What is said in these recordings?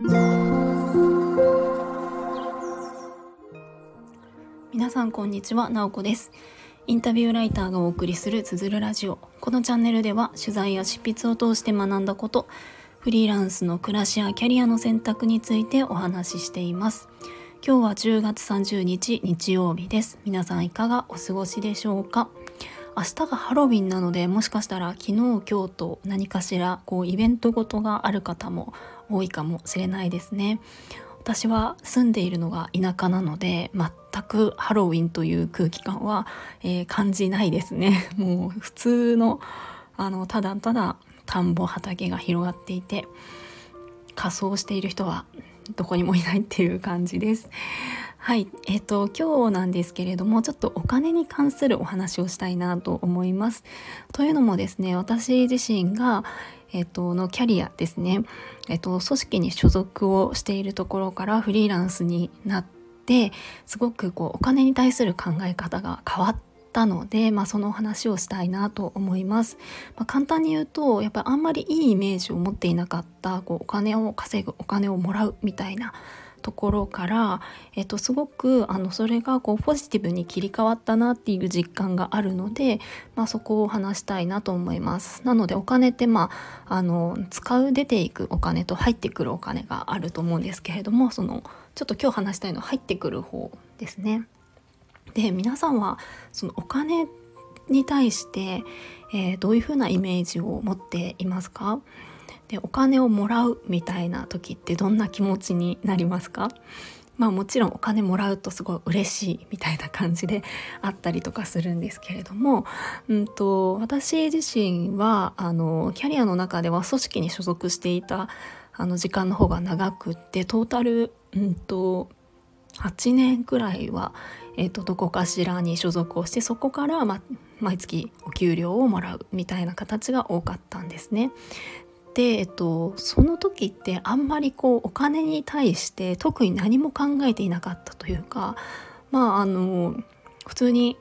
皆さんこんにちは、なおこです。インタビューライターがお送りするつづるラジオ。このチャンネルでは取材や執筆を通して学んだことフリーランスの暮らしやキャリアの選択についてお話ししています。今日は10月30日日曜日です。皆さんいかがお過ごしでしょうか？明日がハロウィンなのでもしかしたら昨日今日と何かしらこうイベントごとがある方も多いかもしれないですね。私は住んでいるのが田舎なので全くハロウィンという空気感は、えー、感じないですね。もう普通のあのただただ田んぼ畑が広がっていて仮装している人はどこにもいないっていう感じです。はい、えっ、ー、と今日なんですけれどもちょっとお金に関するお話をしたいなと思います。というのもですね私自身がえっ、ー、とのキャリアですね、えっ、ー、と組織に所属をしているところからフリーランスになってすごくこうお金に対する考え方が変わったので、まあ、その話をしたいなと思います。まあ、簡単に言うとやっぱりあんまりいいイメージを持っていなかったこうお金を稼ぐお金をもらうみたいなところから、えっと、すごくあのそれがこうポジティブに切り替わったなっていう実感があるので、まあ、そこを話したいなと思います。なのでお金ってまああの使う出ていくお金と入ってくるお金があると思うんですけれどもそのちょっと今日話したいのは入ってくる方ですね。で皆さんはそのお金に対して、えー、どういうふうなイメージを持っていますか？でお金をもらうみたいな時ってどんな気持ちになりますか？まあもちろんお金もらうとすごい嬉しいみたいな感じであったりとかするんですけれども、うんと、私自身はあのキャリアの中では組織に所属していたあの時間の方が長くってトータル、うんと、8年くらいは、えーと、どこかしらに所属をしてそこから、ま、毎月お給料をもらうみたいな形が多かったんですね。で、えっと、その時ってあんまりこうお金に対して特に何も考えていなかったというかまああの普通に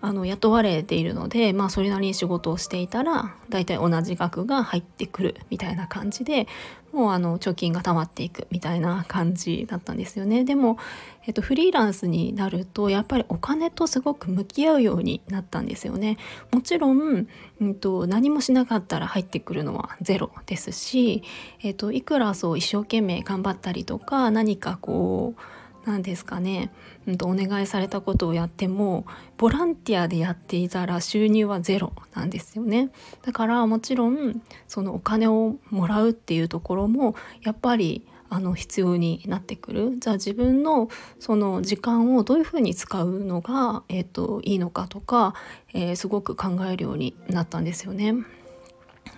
あの雇われているので、まあ、それなりに仕事をしていたら大体同じ額が入ってくるみたいな感じでもうあの貯金が溜まっていくみたいな感じだったんですよね。でも、えっと、フリーランスになるとやっぱりお金とすごく向き合うようになったんですよね。もちろん、うんと、何もしなかったら入ってくるのはゼロですし、えっと、いくらそう一生懸命頑張ったりとか何かこう何ですかね、うん、とお願いされたことをやってもボランティアでやっていたら収入はゼロなんですよね。だからもちろんそのお金をもらうっていうところもやっぱりあの必要になってくる。じゃあ自分のその時間をどういうふうに使うのが、えーと、いいのかとか、えー、すごく考えるようになったんですよね。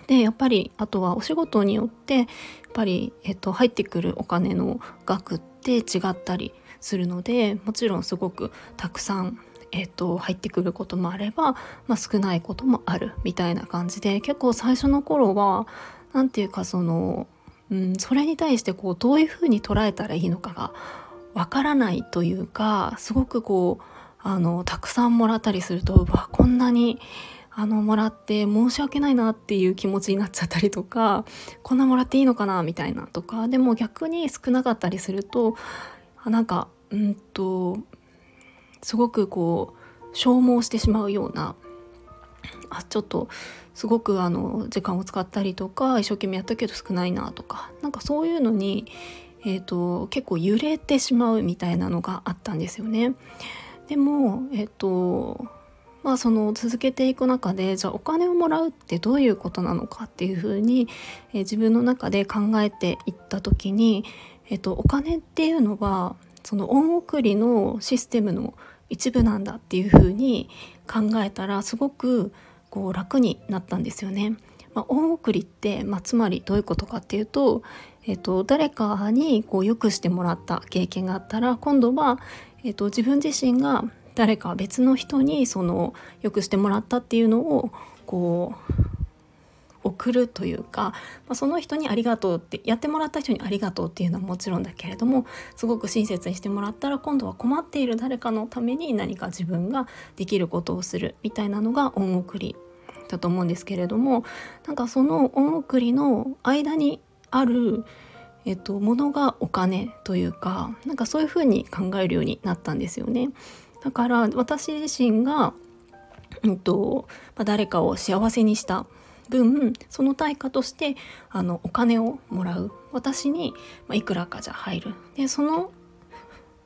でやっぱりあとはお仕事によってやっぱり、えっと、入ってくるお金の額って違ったりするのでもちろんすごくたくさん、えーと、入ってくることもあれば、まあ、少ないこともあるみたいな感じで結構最初の頃は何て言うかその、うん、それに対してこうどういうふうに捉えたらいいのかがわからないというかすごくこうあのたくさんもらったりするとわこんなにあのもらって申し訳ないなっていう気持ちになっちゃったりとかこんなもらっていいのかなみたいなとかでも逆に少なかったりするとなんかうんとすごくこう消耗してしまうようなあちょっとすごくあの時間を使ったりとか一生懸命やったけど少ないなとかなんかそういうのに、えーと、結構揺れてしまうみたいなのがあったんですよね。でも、え、ー、とまあ、その続けていく中でじゃあお金をもらうってどういうことなのかっていうふうに、えー、自分の中で考えていった時に、えーと、お金っていうのはその恩送りのシステムの一部なんだっていうふうに考えたらすごくこう楽になったんですよね。まあ、恩送りって、まあ、つまりどういうことかっていうと,、えーと、誰かにこうよくしてもらった経験があったら今度は、えーと自分自身が誰か別の人にそのよくしてもらったっていうのをこう送るというか、まあ、その人にありがとうってやってもらった人にありがとうっていうのはもちろんだけれどもすごく親切にしてもらったら今度は困っている誰かのために何か自分ができることをするみたいなのが恩送りだと思うんですけれどもなんかその恩送りの間にあるえっと、物がお金というかなんかそういうふうに考えるようになったんですよね。だから私自身が、うんとまあ、誰かを幸せにした分その対価としてあのお金をもらう。私に、ま、いくらかじゃ入る。でその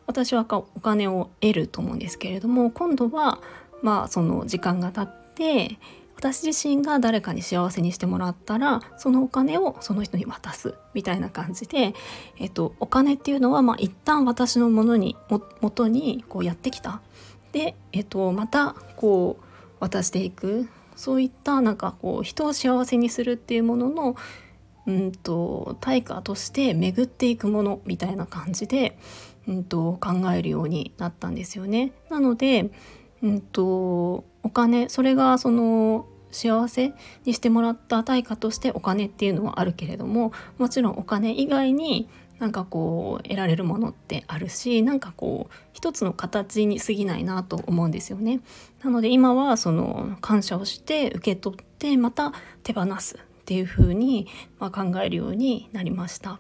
私はお金を得ると思うんですけれども今度はまあその時間が経って私自身が誰かに幸せにしてもらったらそのお金をその人に渡す。みたいな感じで、えっと、お金っていうのは、まあ、一旦私のものにも元にこうやってきた。で、えっと、またこう渡していく。そういったなんかこう人を幸せにするっていうもののうんと対価として巡っていくものみたいな感じで、うんと考えるようになったんですよね。なのでうんとお金それがその幸せにしてもらった対価としてお金っていうのはあるけれどももちろんお金以外になんかこう得られるものってあるしなんかこう一つの形に過ぎないなと思うんですよね。なので今はその感謝をして受け取ってまた手放すっていう風にま考えるようになりました。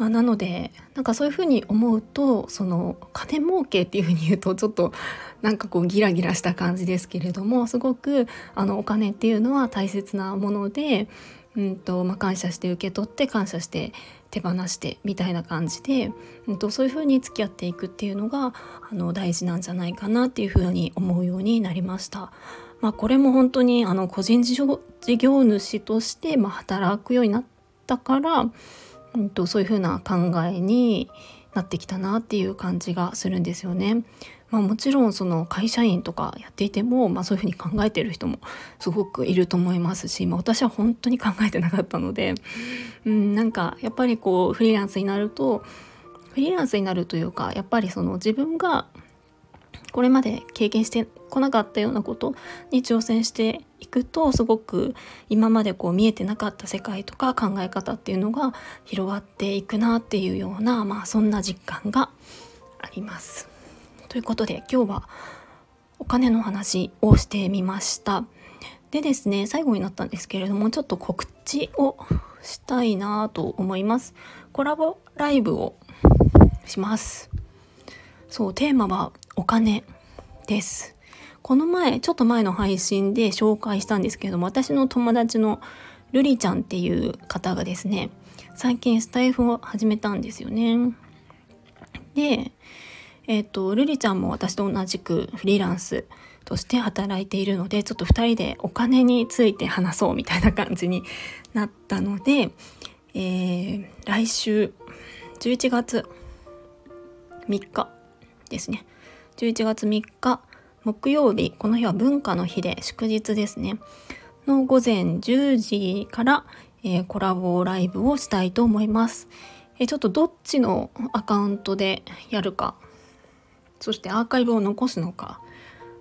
まあ、なのでなんかそういうふうに思うとその金儲けっていうふうに言うとちょっとなんかこうギラギラした感じですけれどもすごくあのお金っていうのは大切なもので、うんとまあ、感謝して受け取って感謝して手放してみたいな感じで、うん、とそういうふうに付き合っていくっていうのがあの大事なんじゃないかなっていうふうに思うようになりました。まあ、これも本当にあの個人事業主としてま働くようになったからうんと、そういうふうな考えになってきたなっていう感じがするんですよね。まあ、もちろんその会社員とかやっていても、まあ、そういうふうに考えてる人もすごくいると思いますし、まあ、私は本当に考えてなかったので、うん、なんかやっぱりこうフリーランスになるとフリーランスになるというかやっぱりその自分がこれまで経験してこなかったようなことに挑戦していくとすごく今までこう見えてなかった世界とか考え方っていうのが広がっていくなっていうような、まあ、そんな実感があります。ということで今日はお金の話をしてみました。でですね最後になったんですけれどもちょっと告知をしたいなと思います。コラボライブをします。そうテーマはお金です。この前、ちょっと前の配信で紹介したんですけれども、私の友達のルリちゃんっていう方がですね、最近スタイフを始めたんですよね。で、えっ、ー、と、ルリちゃんも私と同じくフリーランスとして働いているので、ちょっと2人でお金について話そうみたいな感じになったので、えー、来週11月3日ですね。11月3日木曜日、この日は文化の日で祝日ですね。の午前10時から、えー、コラボライブをしたいと思います。えー、ちょっとどっちのアカウントでやるか、そしてアーカイブを残すのか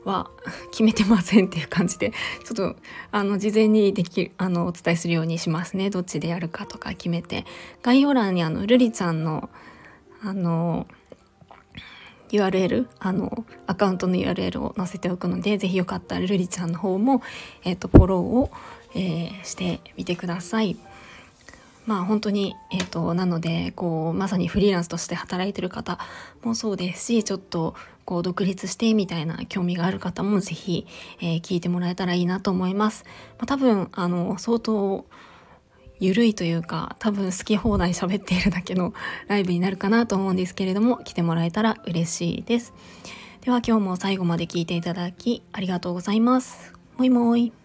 は決めてませんっていう感じで、ちょっとあの事前にできあのお伝えするようにしますね。どっちでやるかとか決めて。概要欄にあのルリちゃんのあの URL あのアカウントの URL を載せておくので是非よかったらルリちゃんの方も、えーと、フォローを、えー、してみてください。まあ本当に、えーと、なのでこうまさにフリーランスとして働いてる方もそうですしちょっとこう独立してみたいな興味がある方も是非、えー、聞いてもらえたらいいなと思います。まあ、多分あの相当ゆるいというか多分好き放題喋っているだけの ライブになるかなと思うんですけれども来てもらえたら嬉しいです。では今日も最後まで聞いていただきありがとうございます。もいもい。